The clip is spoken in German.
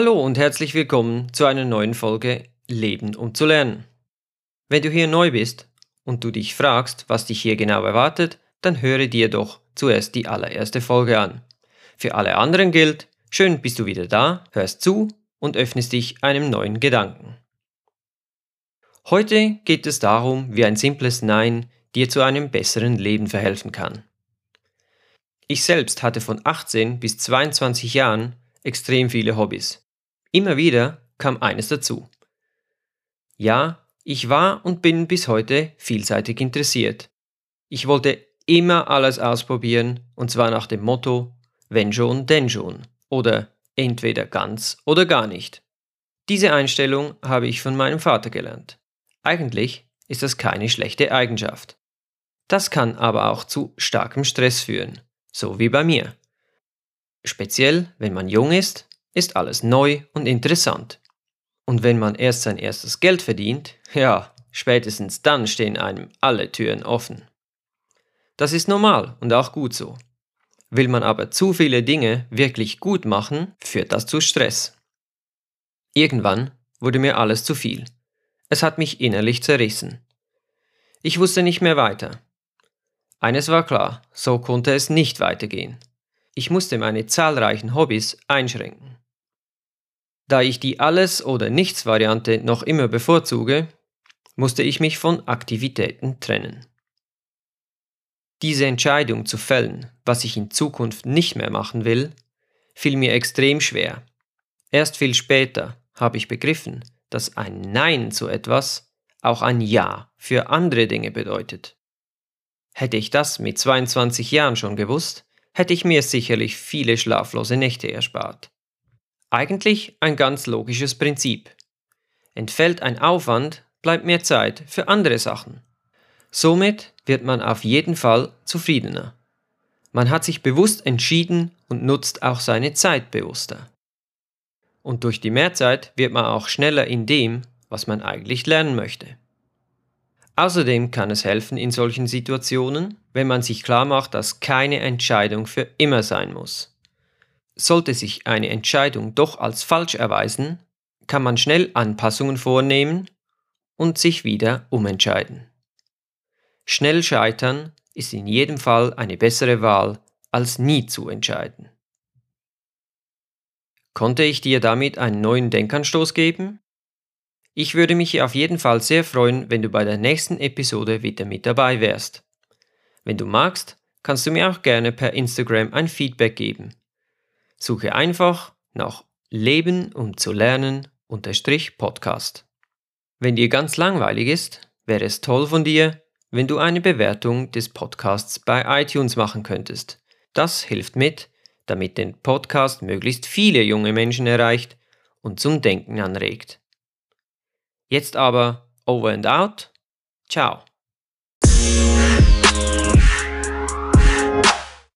Hallo und herzlich willkommen zu einer neuen Folge Leben um zu lernen. Wenn du hier neu bist und du dich fragst, was dich hier genau erwartet, dann höre dir doch zuerst die allererste Folge an. Für alle anderen gilt, schön bist du wieder da, hörst zu und öffnest dich einem neuen Gedanken. Heute geht es darum, wie ein simples Nein dir zu einem besseren Leben verhelfen kann. Ich selbst hatte von 18 bis 22 Jahren extrem viele Hobbys. Immer wieder kam eines dazu. Ja, ich war und bin bis heute vielseitig interessiert. Ich wollte immer alles ausprobieren und zwar nach dem Motto, wenn schon, denn schon oder entweder ganz oder gar nicht. Diese Einstellung habe ich von meinem Vater gelernt. Eigentlich ist das keine schlechte Eigenschaft. Das kann aber auch zu starkem Stress führen, so wie bei mir. Speziell, wenn man jung ist, ist alles neu und interessant. Und wenn man erst sein erstes Geld verdient, ja, spätestens dann stehen einem alle Türen offen. Das ist normal und auch gut so. Will man aber zu viele Dinge wirklich gut machen, führt das zu Stress. Irgendwann wurde mir alles zu viel. Es hat mich innerlich zerrissen. Ich wusste nicht mehr weiter. Eines war klar, so konnte es nicht weitergehen. Ich musste meine zahlreichen Hobbys einschränken. Da ich die Alles- oder Nichts-Variante noch immer bevorzuge, musste ich mich von Aktivitäten trennen. Diese Entscheidung zu fällen, was ich in Zukunft nicht mehr machen will, fiel mir extrem schwer. Erst viel später habe ich begriffen, dass ein Nein zu etwas auch ein Ja für andere Dinge bedeutet. Hätte ich das mit 22 Jahren schon gewusst, hätte ich mir sicherlich viele schlaflose Nächte erspart. Eigentlich ein ganz logisches Prinzip. Entfällt ein Aufwand, bleibt mehr Zeit für andere Sachen. Somit wird man auf jeden Fall zufriedener. Man hat sich bewusst entschieden und nutzt auch seine Zeit bewusster. Und durch die Mehrzeit wird man auch schneller in dem, was man eigentlich lernen möchte. Außerdem kann es helfen in solchen Situationen, wenn man sich klar macht, dass keine Entscheidung für immer sein muss. Sollte sich eine Entscheidung doch als falsch erweisen, kann man schnell Anpassungen vornehmen und sich wieder umentscheiden. Schnell scheitern ist in jedem Fall eine bessere Wahl, als nie zu entscheiden. Konnte ich dir damit einen neuen Denkanstoß geben? Ich würde mich auf jeden Fall sehr freuen, wenn du bei der nächsten Episode wieder mit dabei wärst. Wenn du magst, kannst du mir auch gerne per Instagram ein Feedback geben. Suche einfach nach Leben um zu lernen unterstrich Podcast. Wenn dir ganz langweilig ist, wäre es toll von dir, wenn du eine Bewertung des Podcasts bei iTunes machen könntest. Das hilft mit, damit den Podcast möglichst viele junge Menschen erreicht und zum Denken anregt. Jetzt aber over and out. Ciao.